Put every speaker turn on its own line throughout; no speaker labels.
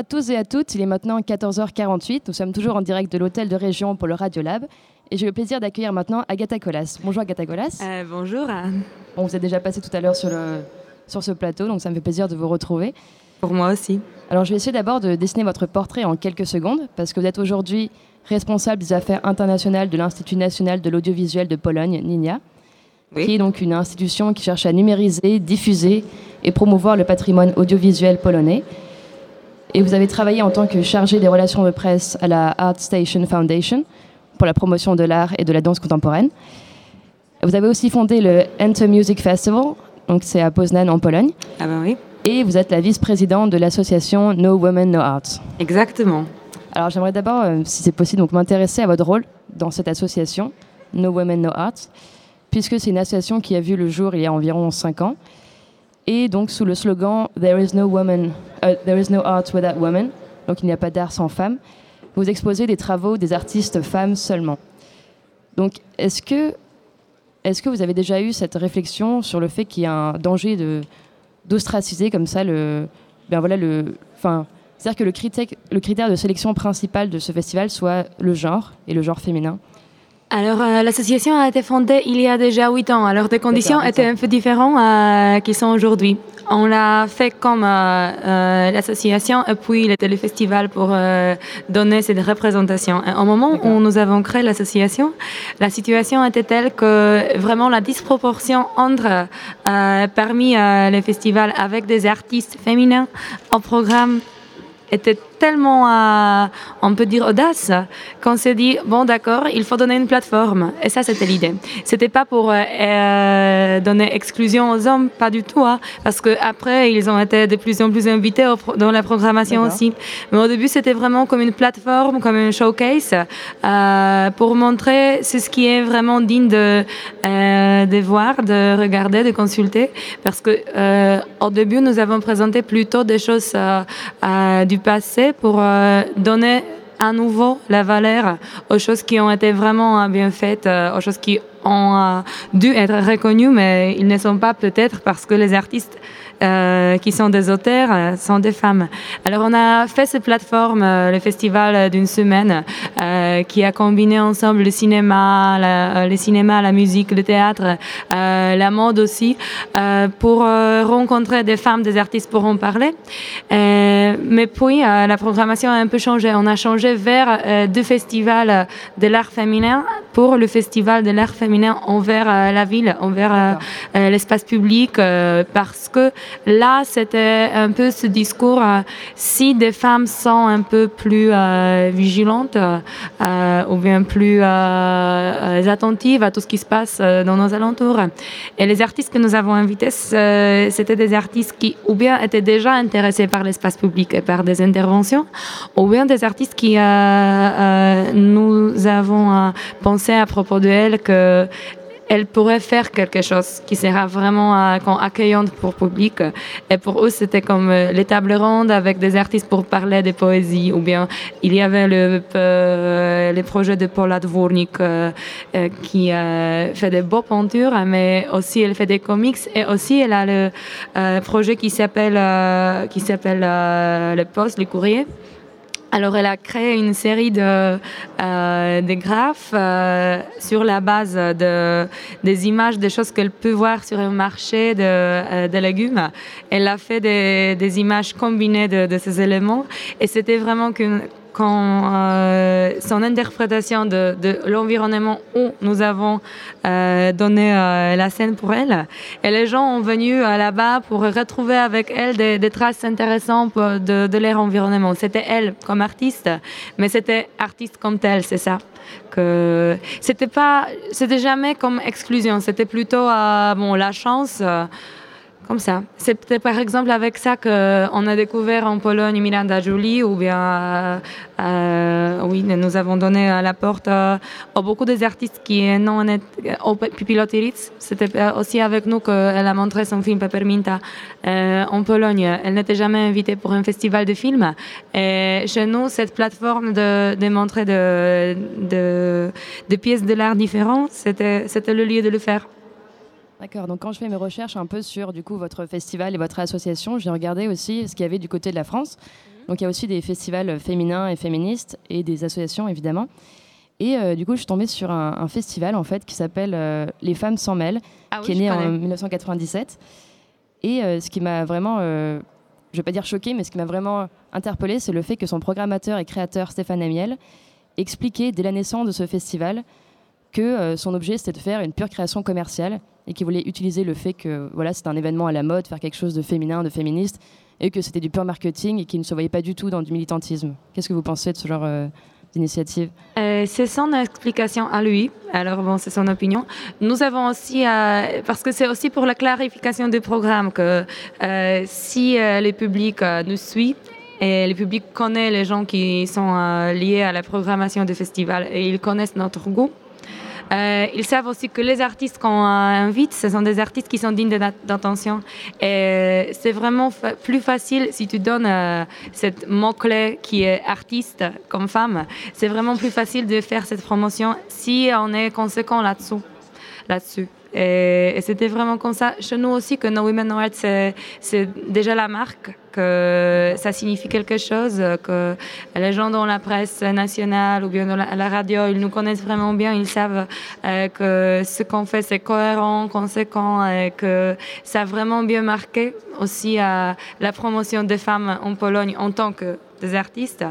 à tous et à toutes, il est maintenant 14h48. Nous sommes toujours en direct de l'hôtel de région pour le Radiolab. Et j'ai le plaisir d'accueillir maintenant Agatha Colas. Bonjour Agatha Colas.
Euh, bonjour.
On vous a déjà passé tout à l'heure sur, le, sur ce plateau, donc ça me fait plaisir de vous retrouver.
Pour moi aussi.
Alors je vais essayer d'abord de dessiner votre portrait en quelques secondes, parce que vous êtes aujourd'hui responsable des affaires internationales de l'Institut national de l'audiovisuel de Pologne, NINIA, qui est donc une institution qui cherche à numériser, diffuser et promouvoir le patrimoine audiovisuel polonais. Et vous avez travaillé en tant que chargé des relations de presse à la Art Station Foundation pour la promotion de l'art et de la danse contemporaine. Vous avez aussi fondé le Enter Music Festival, donc c'est à Poznan en Pologne.
Ah ben oui.
Et vous êtes la vice-présidente de l'association No Women No Art.
Exactement.
Alors j'aimerais d'abord, euh, si c'est possible, donc m'intéresser à votre rôle dans cette association No Women No Art, puisque c'est une association qui a vu le jour il y a environ 5 ans et donc sous le slogan There is no woman, uh, there is no art without women, donc il n'y a pas d'art sans femmes, vous exposez des travaux des artistes femmes seulement. Donc est-ce que, est que vous avez déjà eu cette réflexion sur le fait qu'il y a un danger d'ostraciser comme ça le, ben voilà le, c'est-à-dire que le critère, le critère de sélection principal de ce festival soit le genre et le genre féminin?
Alors, euh, l'association a été fondée il y a déjà huit ans. Alors, des conditions étaient un peu différentes euh, qui sont aujourd'hui. On l'a fait comme euh, euh l'association et puis le téléfestival pour donner cette représentation. Et au moment où nous avons créé l'association, la situation était telle que vraiment la disproportion entre parmi les festivals avec des artistes féminins au programme était tellement, euh, on peut dire, audace, qu'on s'est dit, bon, d'accord, il faut donner une plateforme. Et ça, c'était l'idée. C'était pas pour euh, euh, donner exclusion aux hommes, pas du tout, hein, parce qu'après, ils ont été de plus en plus invités dans la programmation aussi. Mais au début, c'était vraiment comme une plateforme, comme un showcase, pour montrer ce qui est vraiment digne de, de voir, de regarder, de consulter. Parce que au début, nous avons présenté plutôt des choses du passé pour euh, donner à nouveau la valeur aux choses qui ont été vraiment bien faites, euh, aux choses qui ont euh, dû être reconnues, mais ils ne sont pas peut-être parce que les artistes euh, qui sont des auteurs, euh, sont des femmes. Alors on a fait cette plateforme, euh, le festival d'une semaine, qui a combiné ensemble le cinéma, la, le cinéma, la musique, le théâtre, la mode aussi, pour rencontrer des femmes, des artistes pour en parler. mais puis la programmation a un peu changé. On a changé vers deux festivals de l'art féminin pour le festival de l'art féminin envers la ville, envers l'espace public, parce que là, c'était un peu ce discours, euh, si des femmes sont un peu plus euh, vigilantes euh, ou bien plus attentives à tout ce qui se passe dans nos alentours. Et les artistes que nous avons invités, c'était des artistes qui ou bien étaient déjà intéressés par l'espace public et par des interventions, ou bien des artistes qui nous avons pensé à propos d'elles que elle pourrait faire quelque chose qui sera vraiment euh, accueillante pour le public. Et pour eux, c'était comme euh, les tables rondes avec des artistes pour parler de poésie. Ou bien, il y avait le, euh, les projets de Paula Dvornik qui fait des beaux peintures, mais aussi elle fait des comics. Et aussi, elle a le projet qui s'appelle qui s'appelle Le Poste, le courrier alors, elle a créé une série de, euh, graphes euh, sur la base de, des images, des choses qu'elle peut voir sur un marché de, euh, légumes. Elle a fait des, des images combinées de, de, ces éléments et c'était vraiment qu'une euh, son interprétation de, l'environnement où nous avons euh, donné euh, la scène pour elle. Et les gens ont venu là-bas pour retrouver avec elle des, des traces intéressantes de, de leur environnement. C'était elle comme artiste, mais c'était artiste comme telle, c'est ça. Que c'était pas, c'était jamais comme exclusion, c'était plutôt bon la chance C'est par exemple avec ça qu'on a découvert en Pologne Miranda Jolie, ou bien, euh, euh, oui, nous avons donné la porte euh, à beaucoup des artistes qui non au Pipilotiritz. C'était aussi avec nous qu'elle a montré son film Pepperminta en Pologne. Elle n'était jamais invitée pour un festival de films. Et chez nous, cette plateforme de, de montrer de, de, pièces de l'art différentes, c'était le lieu de le faire.
D'accord, donc quand je fais mes recherches un peu sur du coup votre festival et votre association, j'ai regardé aussi ce qu'il y avait du côté de la France. Donc il y a aussi des festivals féminins et féministes et des associations évidemment. Et euh, du coup, je suis tombée sur un, festival en fait qui s'appelle euh, Les Femmes s'en mêlent,
ah
qui est né en 1997. Et euh, ce qui m'a vraiment, je ne vais pas dire choqué, mais ce qui m'a vraiment interpellée, c'est le fait que son programmateur et créateur Stéphane Amiel expliquait dès la naissance de ce festival que son objet c'était de faire une pure création commerciale et qu'il voulait utiliser le fait que voilà, c'est un événement à la mode, faire quelque chose de féminin, de féministe, et que c'était du pur marketing et qu'il ne se voyait pas du tout dans du militantisme. Qu'est-ce que vous pensez de ce genre euh, d'initiative?
Euh, C'est son explication à lui. Alors bon, c'est son opinion. Nous avons aussi, euh, parce que c'est aussi pour la clarification du programme que si le public nous suit, et le public connaît les gens qui sont liés à la programmation du festival et ils connaissent notre goût. Euh, ils savent aussi que les artistes qu'on invite, ce sont des artistes qui sont dignes d'attention. Et c'est vraiment plus facile si tu donnes euh, cette mot-clé qui est artiste comme femme. C'est vraiment plus facile de faire cette promotion si on est conséquent là-dessous. Là-dessus. Et, c'était vraiment comme ça. Chez nous aussi que No Women No c'est déjà la marque, que ça signifie quelque chose, que les gens dans la presse nationale ou bien dans la, radio, ils nous connaissent vraiment bien, ils savent euh, que ce qu'on fait, c'est cohérent, conséquent, et que ça a vraiment bien marqué aussi euh, la promotion des femmes en Pologne en tant que des artistes.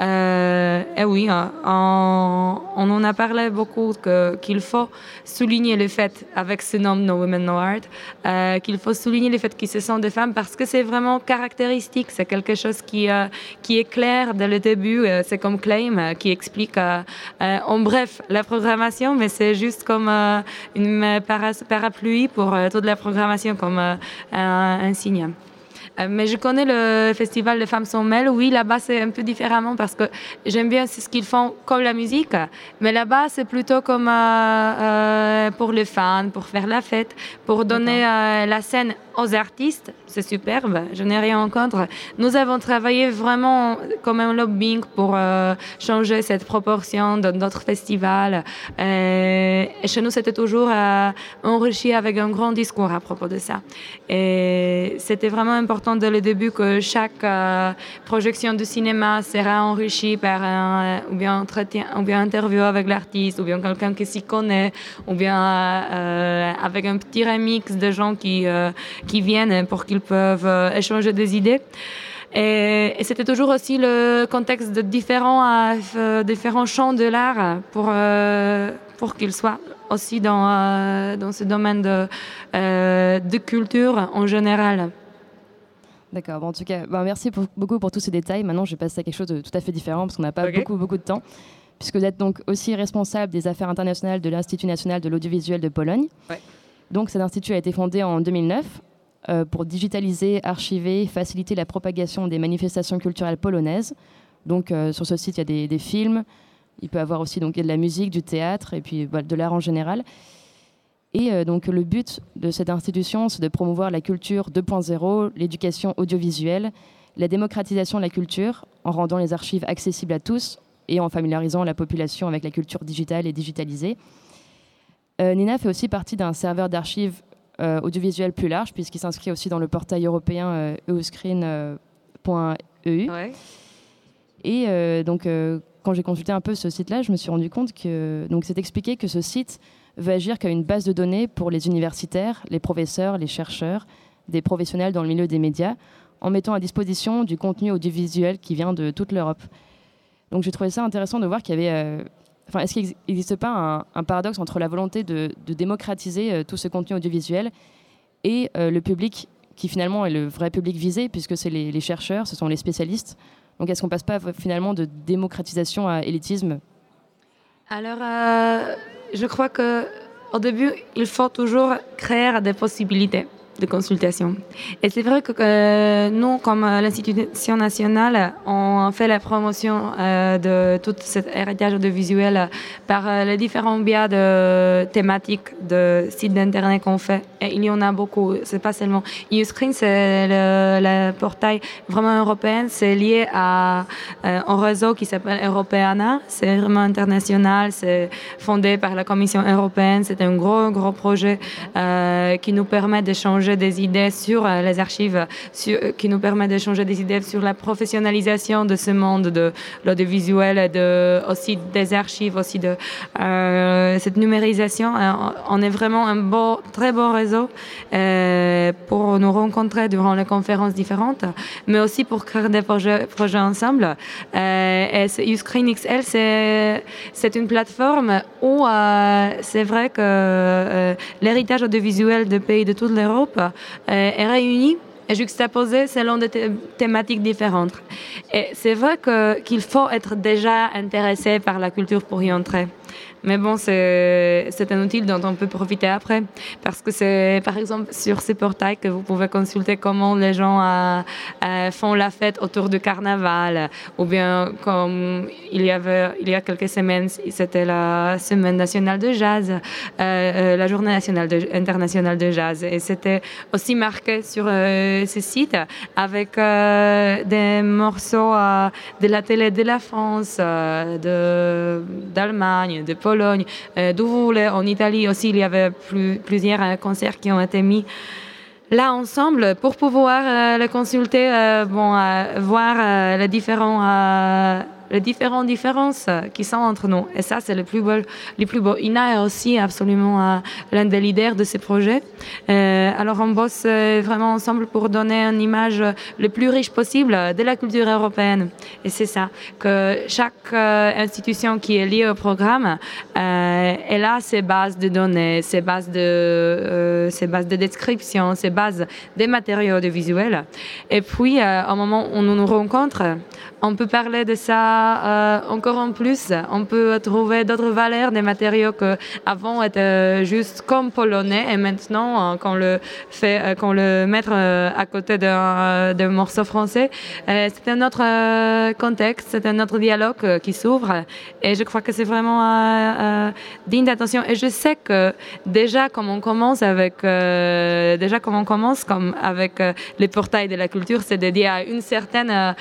Euh, et oui, euh, on, en a parlé beaucoup qu'il faut souligner le fait, avec ce nom No Women No Art, euh, qu'il faut souligner le fait qu'ils se sont des femmes parce que c'est vraiment caractéristique. C'est quelque chose qui, qui est clair dès le début. c'est comme Claim qui explique en bref la programmation, mais c'est juste comme une parapluie pour toute la programmation, comme un signe. Euh, mais je connais le festival de femmes sont mêles. Oui, là-bas, c'est un peu différemment parce que j'aime bien ce qu'ils font comme la musique. Mais là-bas, c'est plutôt comme euh, euh, pour les fans, pour faire la fête, pour donner la scène aux artistes. C'est superbe, je n'ai rien en contre. Nous avons travaillé vraiment comme un lobbying pour changer cette proportion de notre festival. et chez nous, c'était toujours enrichi avec un grand discours à propos de ça. Et c'était vraiment important dès le début que chaque euh, projection de cinéma sera enrichie par un euh, ou bien entretien, ou bien interview avec l'artiste, ou bien quelqu'un qui s'y connaît, ou bien euh, avec un petit remix de gens qui, qui viennent pour qu'ils peuvent échanger des idées. Et, c'était toujours aussi le contexte de différents, différents champs de l'art pour, pour qu'ils soient aussi dans, dans ce domaine de, de culture en général.
D'accord. en tout cas, ben, merci beaucoup pour tous ces détails. Maintenant, je vais passer à quelque chose de tout à fait différent parce qu'on n'a pas beaucoup, beaucoup de temps. Puisque vous êtes donc aussi responsable des affaires internationales de l'Institut national de l'audiovisuel de Pologne. Donc, cet institut a été fondé en 2009 euh, pour digitaliser, archiver, faciliter la propagation des manifestations culturelles polonaises. Donc, euh, sur ce site, il y a des, films. Il peut y avoir aussi donc, de la musique, du théâtre et puis de l'art en général. Et euh, donc le but de cette institution, c'est de promouvoir la culture 2.0, l'éducation audiovisuelle, la démocratisation de la culture, en rendant les archives accessibles à tous et en familiarisant la population avec la culture digitale et digitalisée. Euh, Nina fait aussi partie d'un serveur d'archives euh, audiovisuelles plus large, puisqu'il s'inscrit aussi dans le portail européen euscreen.eu. Et donc, quand j'ai consulté un peu ce site-là, je me suis rendu compte que donc c'est expliqué que ce site veut agir comme une base de données pour les universitaires, les professeurs, les chercheurs, des professionnels dans le milieu des médias, en mettant à disposition du contenu audiovisuel qui vient de toute l'Europe. Donc j'ai trouvé ça intéressant de voir qu'il y avait... Euh, est-ce qu'il n'existe pas un, paradoxe entre la volonté de, démocratiser euh, tout ce contenu audiovisuel et euh, le public qui finalement est le vrai public visé, puisque c'est les, les, chercheurs, ce sont les spécialistes. Donc est-ce qu'on passe pas finalement de démocratisation à élitisme?
Alors, je crois que au début, il faut toujours créer des possibilités de consultation. Et c'est vrai que euh, nous, comme l'institution nationale, on fait la promotion euh, de tout cet héritage audiovisuel par euh, les différents biais de thématiques de sites d'internet qu'on fait. Et il y en a beaucoup. C'est pas seulement Uscreen, c'est le, portail vraiment européen. C'est lié à un réseau qui s'appelle Europeana. C'est vraiment international. C'est fondé par la Commission européenne. C'est un gros, gros projet qui nous permet d'échanger des idées sur les archives, qui nous permet d'échanger des idées sur la professionnalisation de ce monde de l'audiovisuel, de, aussi des archives, aussi de cette numérisation. On est vraiment un très beau réseau pour nous rencontrer durant les conférences différentes, mais aussi pour créer des projets, ensemble. et Uscreen c'est une plateforme où c'est vrai que euh, l'héritage audiovisuel des pays de toute l'Europe euh, est réuni et juxtaposé selon des thématiques différentes. Et c'est vrai qu'il faut être déjà intéressé par la culture pour y entrer. Mais bon, c'est un outil dont on peut profiter après. Parce que c'est, par exemple, sur ces portails que vous pouvez consulter comment les gens euh, euh, font la fête autour du carnaval. Ou bien, comme il y avait, il y a quelques semaines, c'était la semaine nationale de jazz, euh, la journée nationale de, internationale de jazz. Et c'était aussi marqué sur ce site avec des morceaux de la télé de la France, d'Allemagne, de, Pologne, euh, d'où vous voulez. En Italie aussi, il y avait plusieurs euh, concerts qui ont été mis là ensemble pour pouvoir euh, les consulter, bon, voir les différents les différentes différences qui sont entre nous. Et ça, c'est le plus beau. Le plus beau. Ina est aussi absolument euh, l'un des leaders de ces projets. Euh, alors, on bosse euh, vraiment ensemble pour donner une image le plus riche possible de la culture européenne. Et c'est ça, que chaque institution qui est liée au programme, elle a ses bases de données, ses bases de, ses bases de description, ses bases des matériaux audiovisuels. Et puis, au moment où nous nous rencontrons, on peut parler de ça euh, encore en plus. On peut trouver d'autres valeurs des matériaux que avant étaient juste comme polonais et maintenant, euh, quand le fait, euh, quand le mettre à côté d'un morceau français, c'est un autre contexte, c'est un autre dialogue qui s'ouvre. Et je crois que c'est vraiment digne d'attention. Et je sais que déjà, comme on commence avec, déjà on commence comme avec les portails de la culture, c'est dédié à une certaine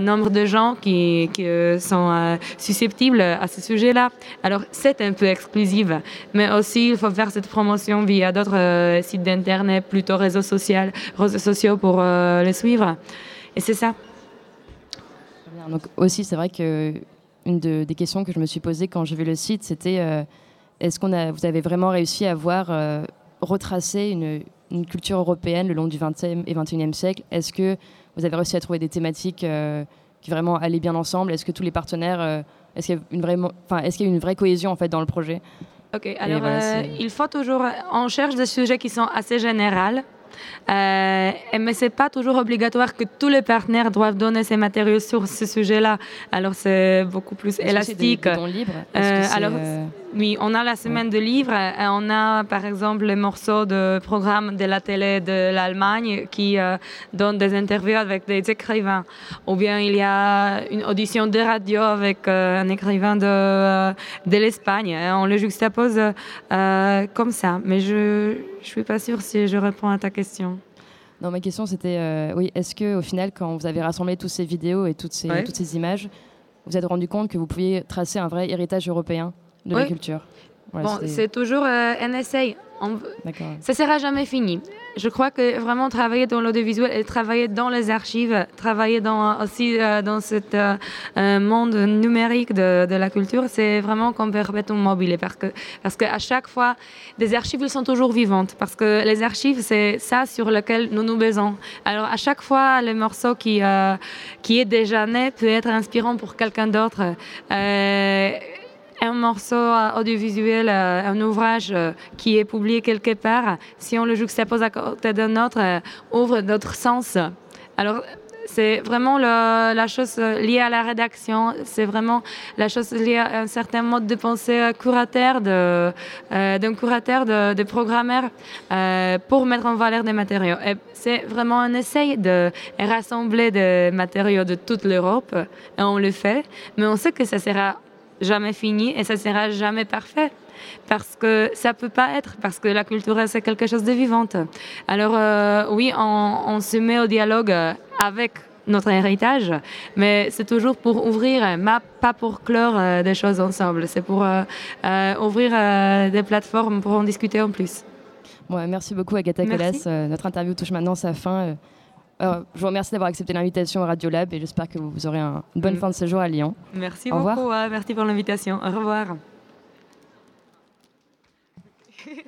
nombre de gens qui, euh, sont euh, susceptibles à ce sujet-là. Alors, c'est un peu exclusif, mais aussi, il faut faire cette promotion via d'autres euh, sites d'Internet, plutôt réseaux sociaux, réseaux sociaux pour les suivre. Et c'est ça.
Donc, aussi, c'est vrai que une des questions que je me suis posée quand j'ai vu le site, c'était est-ce qu'on a, vous avez vraiment réussi à voir retracer une, culture européenne le long du 20e et 21e siècle? Est-ce que vous avez réussi à trouver des thématiques qui vraiment allaient bien ensemble? Est-ce que tous les partenaires, euh, est-ce qu'il y a une vraie, enfin, est-ce qu'il y a une vraie cohésion en fait dans le projet?
Ok, alors euh, il faut toujours, on cherche des sujets qui sont assez généraux. Euh, mais ce n'est pas toujours obligatoire que tous les partenaires doivent donner ces matériaux sur ce sujet-là. Alors c'est beaucoup plus élastique.
Que des euh,
alors, oui, on a la semaine de livres et on a par exemple les morceaux de programme de la télé de l'Allemagne qui euh, donnent des interviews avec des écrivains. Ou bien il y a une audition de radio avec un écrivain de, de l'Espagne. On le juxtapose comme ça. Mais je ne suis pas sûre si je réponds à ta question.
Non, ma question c'était, euh, oui, est-ce que au final, quand vous avez rassemblé toutes ces vidéos et toutes ces, toutes ces images, vous êtes rendu compte que vous pouviez tracer un vrai héritage européen? De la culture
Bon, c'est toujours euh, un essai. Ça sera jamais fini. Je crois que vraiment travailler dans l'audiovisuel et travailler dans les archives, travailler dans, aussi euh, dans ce euh, monde numérique de, de la culture, c'est vraiment comme perpétuum mobile. Parce que parce qu'à chaque fois, des archives sont toujours vivantes. Parce que les archives, c'est ça sur lequel nous nous basons. Alors à chaque fois, le morceau qui, qui est déjà né peut être inspirant pour quelqu'un d'autre un morceau audiovisuel, euh, un ouvrage euh, qui est publié quelque part, si on le juxtapose à côté d'un autre, euh, ouvre d'autres sens. Alors, c'est vraiment la chose liée à la rédaction, c'est vraiment la chose liée à un certain mode de pensée curateur, d'un curateur, de, programmeur, pour mettre en valeur des matériaux. C'est vraiment un essai de rassembler des matériaux de toute l'Europe, et on le fait, mais on sait que ça sera jamais fini et ça sera jamais parfait parce que ça peut pas être parce que la culture c'est quelque chose de vivante. Alors euh, oui, on, se met au dialogue avec notre héritage, mais c'est toujours pour ouvrir, pas pour clore euh, des choses ensemble. C'est pour euh, ouvrir des plateformes pour en discuter en plus.
Bon, merci beaucoup Agatha Colas. notre interview touche maintenant sa fin. Je vous remercie d'avoir accepté l'invitation au Radiolab et j'espère que vous aurez une bonne mm. fin de séjour à Lyon.
Merci beaucoup, revoir. merci pour l'invitation. Au revoir.